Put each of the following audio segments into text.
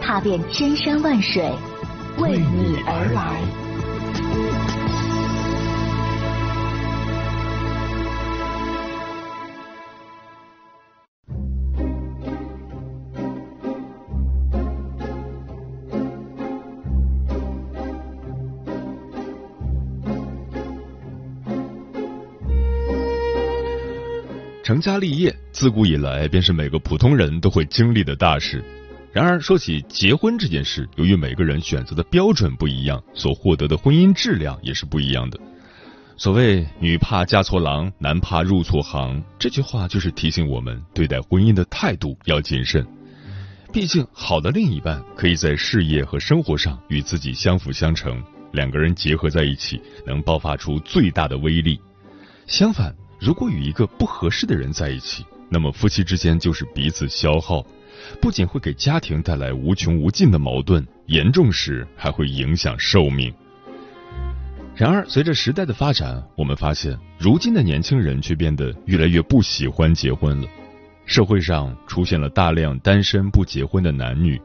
踏遍千山万水，为你而来。成家立业，自古以来便是每个普通人都会经历的大事。然而，说起结婚这件事，由于每个人选择的标准不一样，所获得的婚姻质量也是不一样的。所谓“女怕嫁错郎，男怕入错行”，这句话就是提醒我们对待婚姻的态度要谨慎。毕竟，好的另一半可以在事业和生活上与自己相辅相成，两个人结合在一起，能爆发出最大的威力。相反，如果与一个不合适的人在一起，那么夫妻之间就是彼此消耗，不仅会给家庭带来无穷无尽的矛盾，严重时还会影响寿命。然而，随着时代的发展，我们发现，如今的年轻人却变得越来越不喜欢结婚了。社会上出现了大量单身不结婚的男女，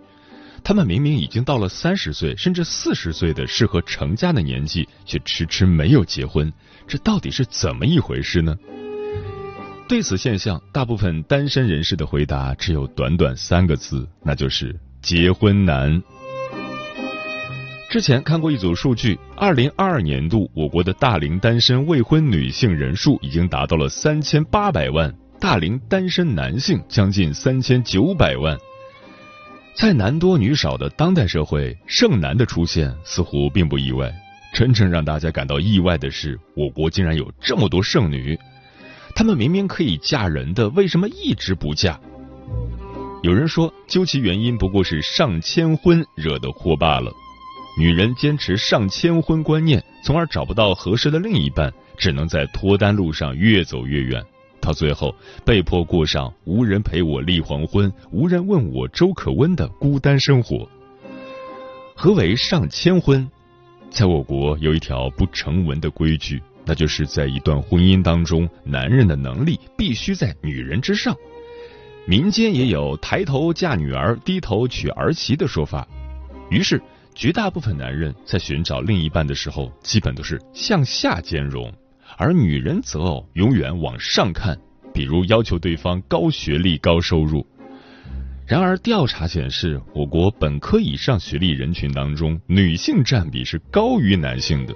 他们明明已经到了三十岁甚至四十岁的适合成家的年纪，却迟迟没有结婚。这到底是怎么一回事呢？对此现象，大部分单身人士的回答只有短短三个字，那就是“结婚难”。之前看过一组数据，二零二二年度我国的大龄单身未婚女性人数已经达到了三千八百万，大龄单身男性将近三千九百万。在男多女少的当代社会，剩男的出现似乎并不意外。真正让大家感到意外的是，我国竟然有这么多剩女。她们明明可以嫁人的，为什么一直不嫁？有人说，究其原因，不过是上千婚惹的祸罢了。女人坚持上千婚观念，从而找不到合适的另一半，只能在脱单路上越走越远，到最后被迫过上无人陪我立黄昏，无人问我粥可温的孤单生活。何为上千婚？在我国有一条不成文的规矩，那就是在一段婚姻当中，男人的能力必须在女人之上。民间也有“抬头嫁女儿，低头娶儿媳”的说法。于是，绝大部分男人在寻找另一半的时候，基本都是向下兼容，而女人择偶永远往上看，比如要求对方高学历、高收入。然而，调查显示，我国本科以上学历人群当中，女性占比是高于男性的。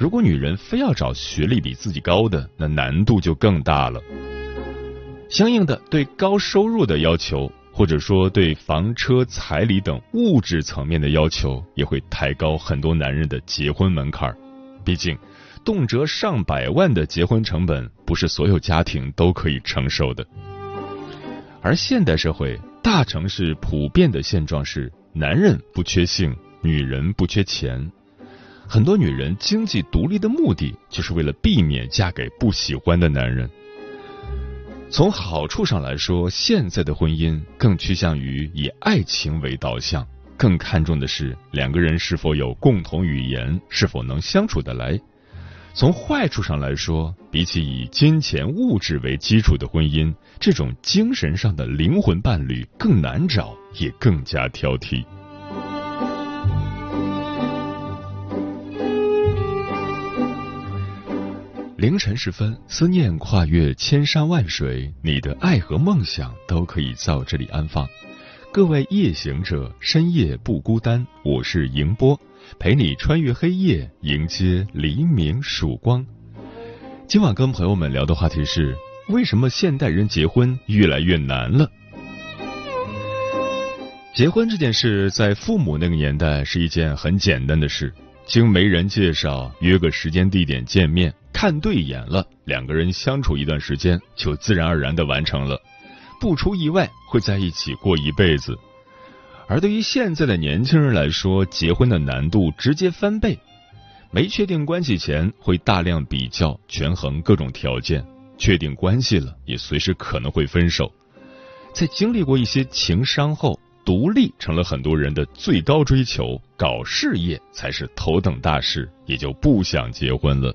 如果女人非要找学历比自己高的，那难度就更大了。相应的，对高收入的要求，或者说对房车、彩礼等物质层面的要求，也会抬高很多男人的结婚门槛。毕竟，动辄上百万的结婚成本，不是所有家庭都可以承受的。而现代社会，大城市普遍的现状是：男人不缺性，女人不缺钱。很多女人经济独立的目的，就是为了避免嫁给不喜欢的男人。从好处上来说，现在的婚姻更趋向于以爱情为导向，更看重的是两个人是否有共同语言，是否能相处得来。从坏处上来说，比起以金钱物质为基础的婚姻，这种精神上的灵魂伴侣更难找，也更加挑剔。凌晨时分，思念跨越千山万水，你的爱和梦想都可以在这里安放。各位夜行者，深夜不孤单，我是迎波。陪你穿越黑夜，迎接黎明曙光。今晚跟朋友们聊的话题是：为什么现代人结婚越来越难了？结婚这件事，在父母那个年代是一件很简单的事，经媒人介绍，约个时间地点见面，看对眼了，两个人相处一段时间，就自然而然的完成了，不出意外会在一起过一辈子。而对于现在的年轻人来说，结婚的难度直接翻倍。没确定关系前，会大量比较、权衡各种条件；确定关系了，也随时可能会分手。在经历过一些情伤后，独立成了很多人的最高追求，搞事业才是头等大事，也就不想结婚了。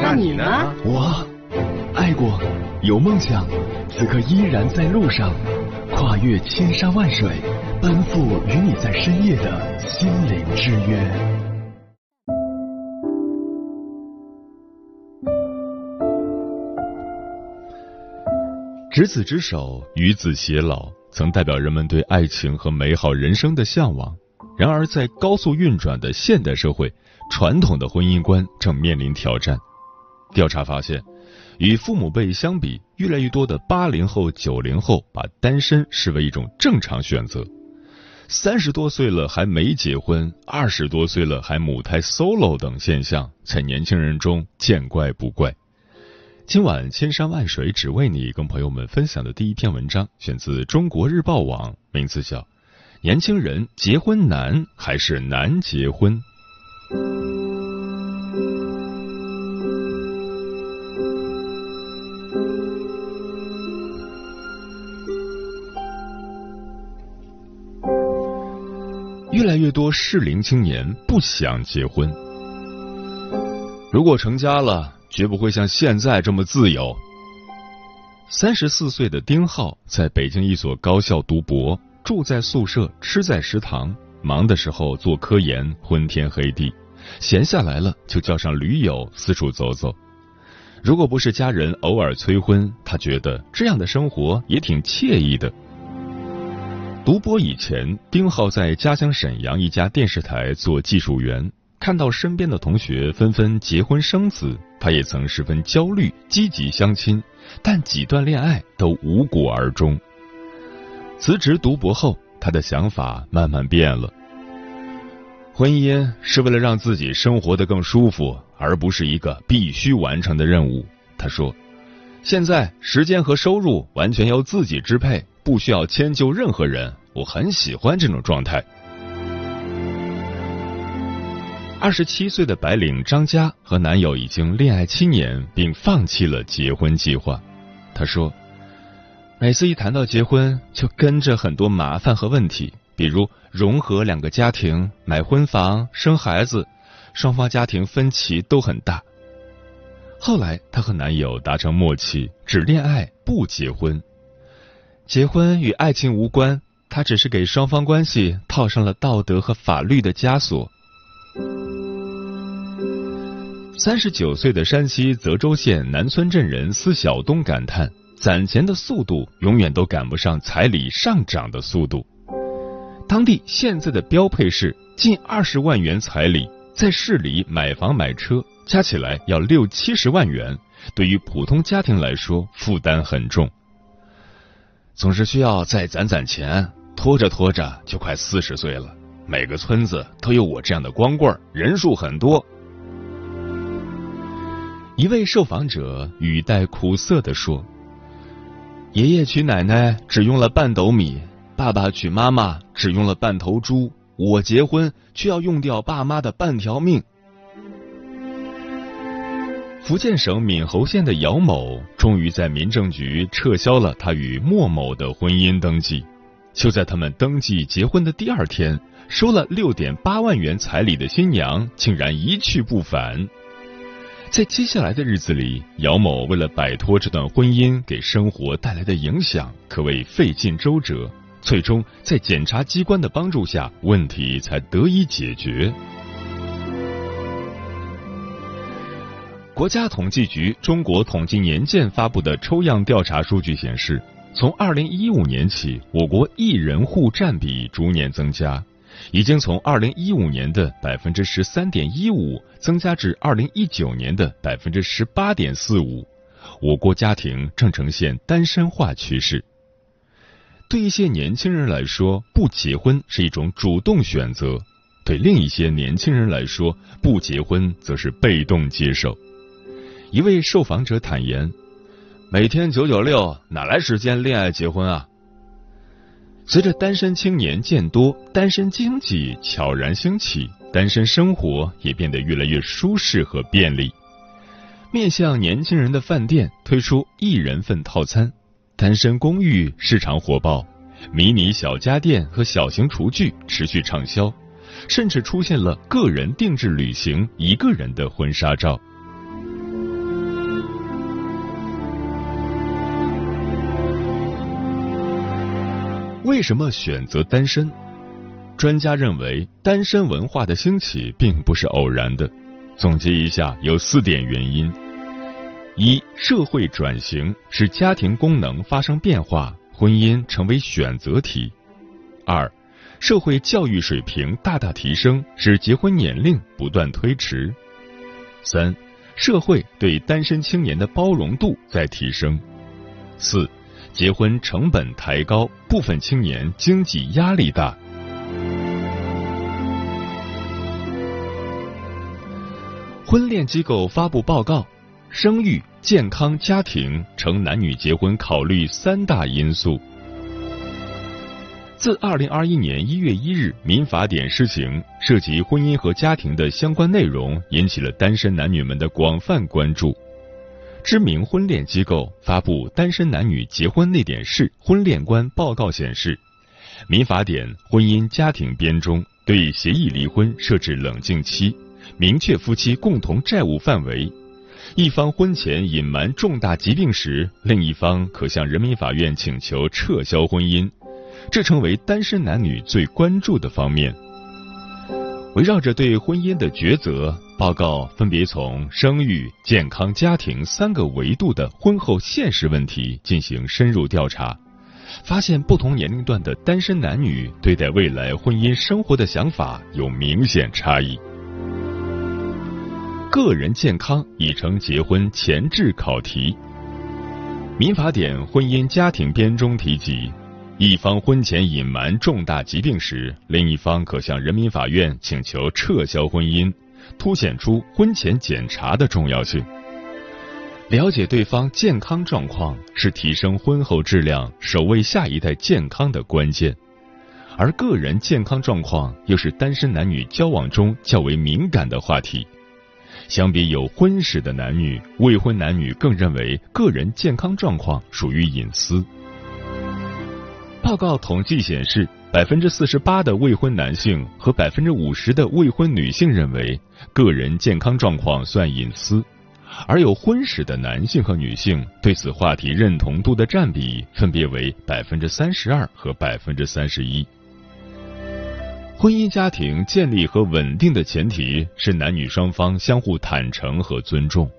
那你呢？我。爱过，有梦想，此刻依然在路上，跨越千山万水，奔赴与你在深夜的心灵之约。执子之手，与子偕老，曾代表人们对爱情和美好人生的向往。然而，在高速运转的现代社会，传统的婚姻观正面临挑战。调查发现。与父母辈相比，越来越多的八零后、九零后把单身视为一种正常选择。三十多岁了还没结婚，二十多岁了还母胎 solo 等现象，在年轻人中见怪不怪。今晚千山万水只为你，跟朋友们分享的第一篇文章，选自中国日报网，名字叫《年轻人结婚难还是难结婚》。越多适龄青年不想结婚。如果成家了，绝不会像现在这么自由。三十四岁的丁浩在北京一所高校读博，住在宿舍，吃在食堂，忙的时候做科研，昏天黑地；闲下来了，就叫上驴友四处走走。如果不是家人偶尔催婚，他觉得这样的生活也挺惬意的。读博以前，丁浩在家乡沈阳一家电视台做技术员。看到身边的同学纷纷结婚生子，他也曾十分焦虑，积极相亲，但几段恋爱都无果而终。辞职读博后，他的想法慢慢变了。婚姻是为了让自己生活的更舒服，而不是一个必须完成的任务。他说：“现在时间和收入完全由自己支配。”不需要迁就任何人，我很喜欢这种状态。二十七岁的白领张佳和男友已经恋爱七年，并放弃了结婚计划。她说：“每次一谈到结婚，就跟着很多麻烦和问题，比如融合两个家庭、买婚房、生孩子，双方家庭分歧都很大。”后来，她和男友达成默契，只恋爱不结婚。结婚与爱情无关，他只是给双方关系套上了道德和法律的枷锁。三十九岁的山西泽州县南村镇人司晓东感叹：攒钱的速度永远都赶不上彩礼上涨的速度。当地现在的标配是近二十万元彩礼，在市里买房买车加起来要六七十万元，对于普通家庭来说负担很重。总是需要再攒攒钱，拖着拖着就快四十岁了。每个村子都有我这样的光棍，人数很多。一位受访者语带苦涩的说：“爷爷娶奶奶只用了半斗米，爸爸娶妈妈只用了半头猪，我结婚却要用掉爸妈的半条命。”福建省闽侯县的姚某终于在民政局撤销了他与莫某的婚姻登记。就在他们登记结婚的第二天，收了六点八万元彩礼的新娘竟然一去不返。在接下来的日子里，姚某为了摆脱这段婚姻给生活带来的影响，可谓费尽周折。最终在检察机关的帮助下，问题才得以解决。国家统计局中国统计年鉴发布的抽样调查数据显示，从二零一五年起，我国一人户占比逐年增加，已经从二零一五年的百分之十三点一五增加至二零一九年的百分之十八点四五。我国家庭正呈现单身化趋势。对一些年轻人来说，不结婚是一种主动选择；对另一些年轻人来说，不结婚则是被动接受。一位受访者坦言：“每天九九六，哪来时间恋爱结婚啊？”随着单身青年渐多，单身经济悄然兴起，单身生活也变得越来越舒适和便利。面向年轻人的饭店推出一人份套餐，单身公寓市场火爆，迷你小家电和小型厨具持续畅销，甚至出现了个人定制旅行、一个人的婚纱照。为什么选择单身？专家认为，单身文化的兴起并不是偶然的。总结一下，有四点原因：一、社会转型使家庭功能发生变化，婚姻成为选择题；二、社会教育水平大大提升，使结婚年龄不断推迟；三、社会对单身青年的包容度在提升；四。结婚成本抬高，部分青年经济压力大。婚恋机构发布报告，生育、健康、家庭成男女结婚考虑三大因素。自二零二一年一月一日民法典施行，涉及婚姻和家庭的相关内容引起了单身男女们的广泛关注。知名婚恋机构发布《单身男女结婚那点事》婚恋观报告显示，民法典婚姻家庭编中对协议离婚设置冷静期，明确夫妻共同债务范围。一方婚前隐瞒重大疾病时，另一方可向人民法院请求撤销婚姻，这成为单身男女最关注的方面。围绕着对婚姻的抉择。报告分别从生育、健康、家庭三个维度的婚后现实问题进行深入调查，发现不同年龄段的单身男女对待未来婚姻生活的想法有明显差异。个人健康已成结婚前置考题。民法典婚姻家庭编中提及，一方婚前隐瞒重大疾病时，另一方可向人民法院请求撤销婚姻。凸显出婚前检查的重要性。了解对方健康状况是提升婚后质量、守卫下一代健康的关键，而个人健康状况又是单身男女交往中较为敏感的话题。相比有婚史的男女，未婚男女更认为个人健康状况属于隐私。报告统计显示。百分之四十八的未婚男性和百分之五十的未婚女性认为个人健康状况算隐私，而有婚史的男性和女性对此话题认同度的占比分别为百分之三十二和百分之三十一。婚姻家庭建立和稳定的前提是男女双方相互坦诚和尊重。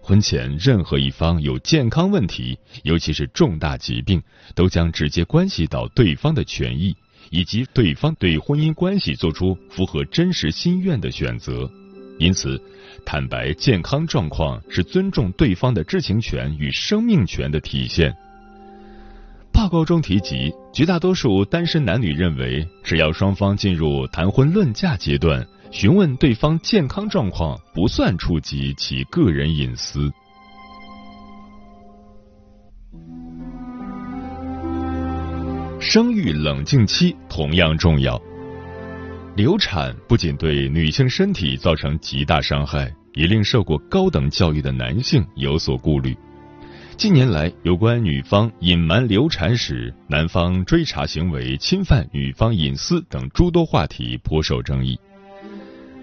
婚前任何一方有健康问题，尤其是重大疾病，都将直接关系到对方的权益。以及对方对婚姻关系做出符合真实心愿的选择，因此，坦白健康状况是尊重对方的知情权与生命权的体现。报告中提及，绝大多数单身男女认为，只要双方进入谈婚论嫁阶段，询问对方健康状况不算触及其个人隐私。生育冷静期同样重要。流产不仅对女性身体造成极大伤害，也令受过高等教育的男性有所顾虑。近年来，有关女方隐瞒流产史、男方追查行为侵犯女方隐私等诸多话题颇受争议。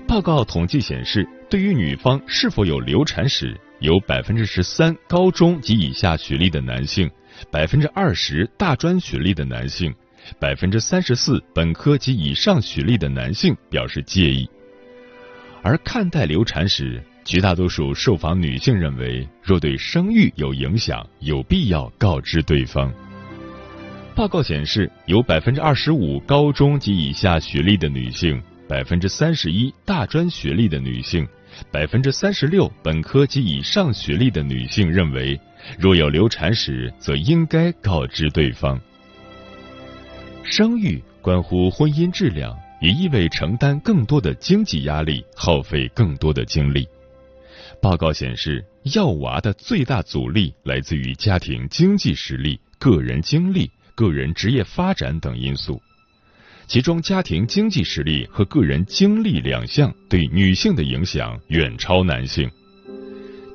报告统计显示，对于女方是否有流产史，有百分之十三高中及以下学历的男性。百分之二十大专学历的男性，百分之三十四本科及以上学历的男性表示介意。而看待流产时，绝大多数受访女性认为，若对生育有影响，有必要告知对方。报告显示，有百分之二十五高中及以下学历的女性，百分之三十一大专学历的女性，百分之三十六本科及以上学历的女性认为，若有流产史，则应该告知对方。生育关乎婚姻质量，也意味承担更多的经济压力，耗费更多的精力。报告显示，要娃的最大阻力来自于家庭经济实力、个人经历、个人职业发展等因素。其中，家庭经济实力和个人经历两项对女性的影响远超男性。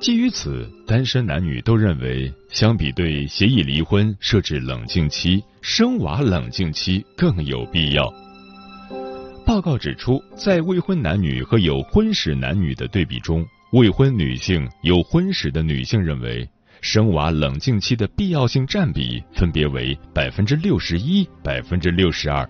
基于此，单身男女都认为，相比对协议离婚设置冷静期，生娃冷静期更有必要。报告指出，在未婚男女和有婚史男女的对比中，未婚女性、有婚史的女性认为，生娃冷静期的必要性占比分别为百分之六十一、百分之六十二，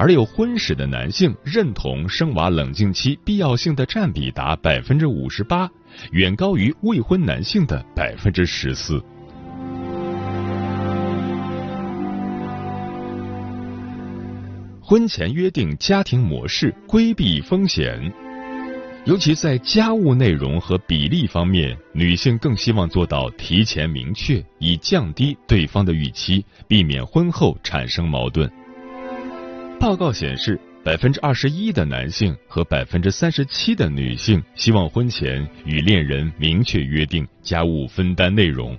而有婚史的男性认同生娃冷静期必要性的占比达百分之五十八，远高于未婚男性的百分之十四。婚前约定家庭模式，规避风险。尤其在家务内容和比例方面，女性更希望做到提前明确，以降低对方的预期，避免婚后产生矛盾。报告显示，百分之二十一的男性和百分之三十七的女性希望婚前与恋人明确约定家务分担内容；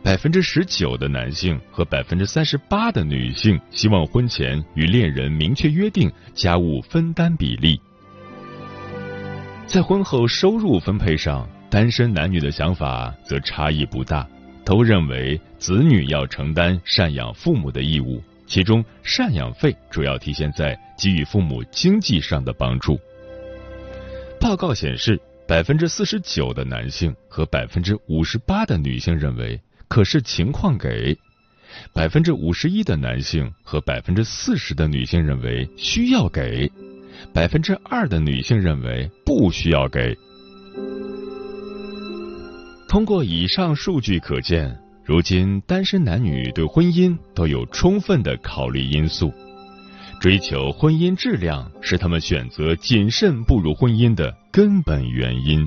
百分之十九的男性和百分之三十八的女性希望婚前与恋人明确约定家务分担比例。在婚后收入分配上，单身男女的想法则差异不大，都认为子女要承担赡养父母的义务，其中赡养费主要体现在给予父母经济上的帮助。报告显示，百分之四十九的男性和百分之五十八的女性认为可视情况给，百分之五十一的男性和百分之四十的女性认为需要给。百分之二的女性认为不需要给。通过以上数据可见，如今单身男女对婚姻都有充分的考虑因素，追求婚姻质量是他们选择谨慎步入婚姻的根本原因。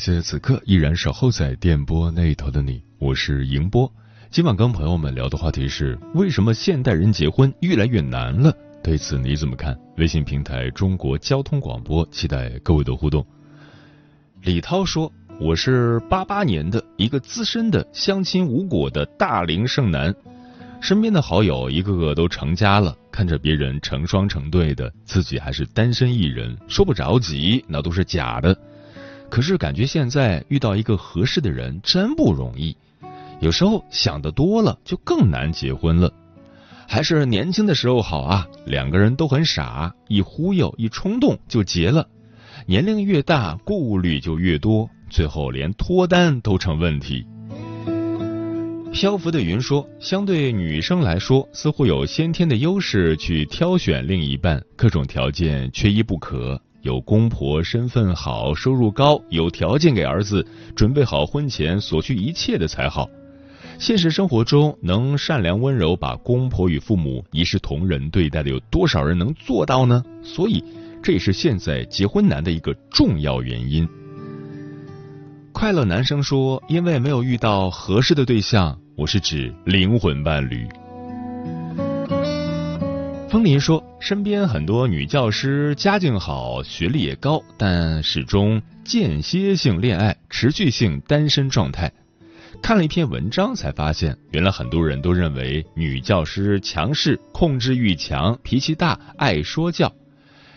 谢此刻依然守候在电波那头的你，我是迎波。今晚跟朋友们聊的话题是：为什么现代人结婚越来越难了？对此你怎么看？微信平台中国交通广播，期待各位的互动。李涛说：“我是八八年的一个资深的相亲无果的大龄剩男，身边的好友一个个都成家了，看着别人成双成对的，自己还是单身一人，说不着急，那都是假的。”可是感觉现在遇到一个合适的人真不容易，有时候想的多了就更难结婚了。还是年轻的时候好啊，两个人都很傻，一忽悠一冲动就结了。年龄越大，顾虑就越多，最后连脱单都成问题。漂浮的云说，相对女生来说，似乎有先天的优势去挑选另一半，各种条件缺一不可。有公婆身份好、收入高、有条件给儿子准备好婚前所需一切的才好。现实生活中，能善良温柔把公婆与父母一视同仁对待的有多少人能做到呢？所以，这也是现在结婚难的一个重要原因。快乐男生说：“因为没有遇到合适的对象，我是指灵魂伴侣。”风林说：“身边很多女教师家境好，学历也高，但始终间歇性恋爱，持续性单身状态。看了一篇文章，才发现原来很多人都认为女教师强势、控制欲强、脾气大、爱说教。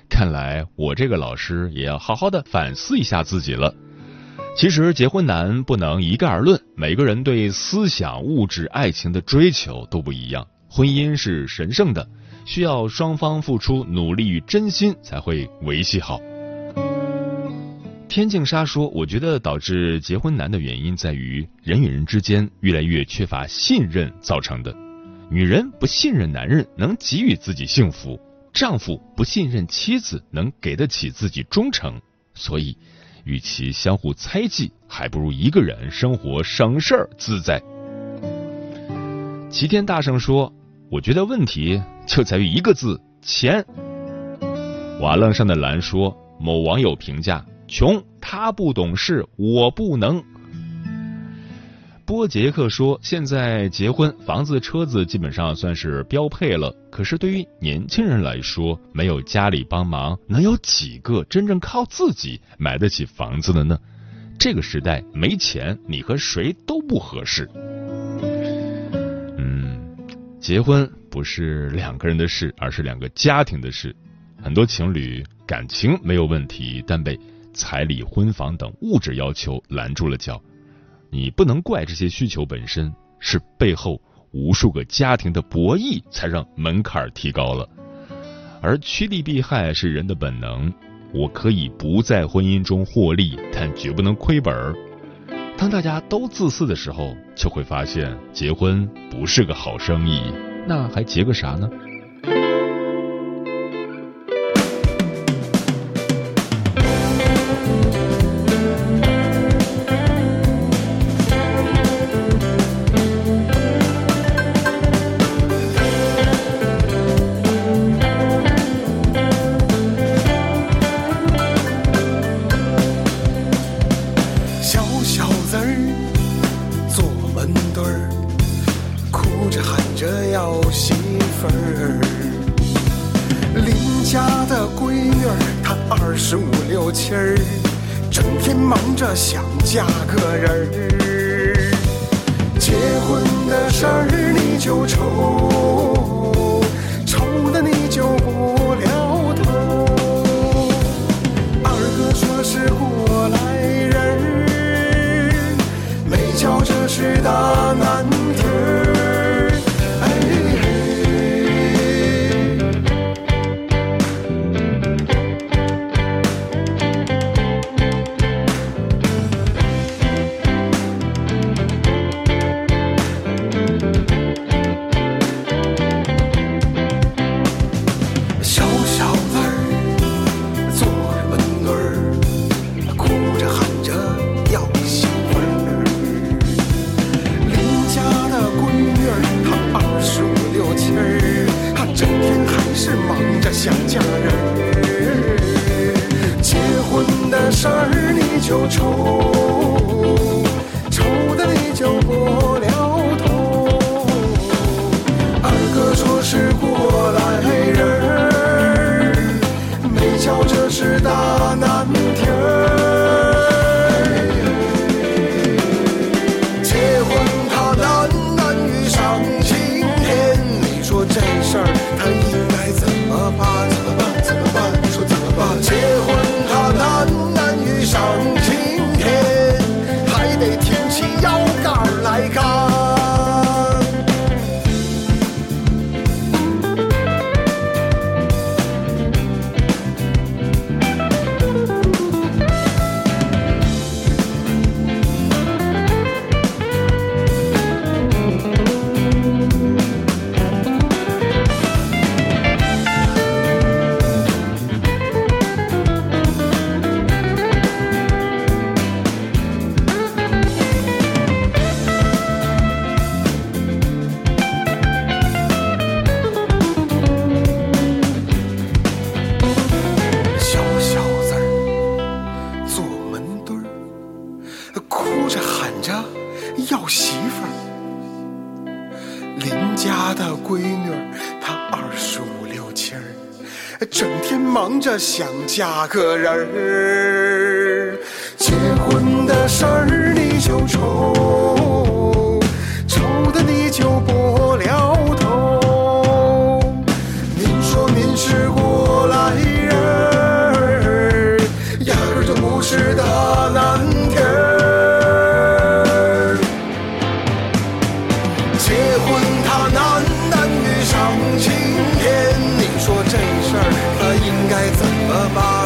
看来我这个老师也要好好的反思一下自己了。其实结婚难不能一概而论，每个人对思想、物质、爱情的追求都不一样。婚姻是神圣的。”需要双方付出努力与真心才会维系好。天净沙说：“我觉得导致结婚难的原因在于人与人之间越来越缺乏信任造成的。女人不信任男人能给予自己幸福，丈夫不信任妻子能给得起自己忠诚。所以，与其相互猜忌，还不如一个人生活省事儿自在。”齐天大圣说：“我觉得问题。”就在于一个字钱。瓦楞上的蓝说：“某网友评价穷，他不懂事，我不能。”波杰克说：“现在结婚，房子、车子基本上算是标配了。可是对于年轻人来说，没有家里帮忙，能有几个真正靠自己买得起房子的呢？这个时代没钱，你和谁都不合适。”嗯，结婚。不是两个人的事，而是两个家庭的事。很多情侣感情没有问题，但被彩礼、婚房等物质要求拦住了脚。你不能怪这些需求本身，是背后无数个家庭的博弈才让门槛提高了。而趋利避害是人的本能。我可以不在婚姻中获利，但绝不能亏本儿。当大家都自私的时候，就会发现结婚不是个好生意。那还结个啥呢？Tiens 着想嫁个人儿。结婚的事儿你就愁 above.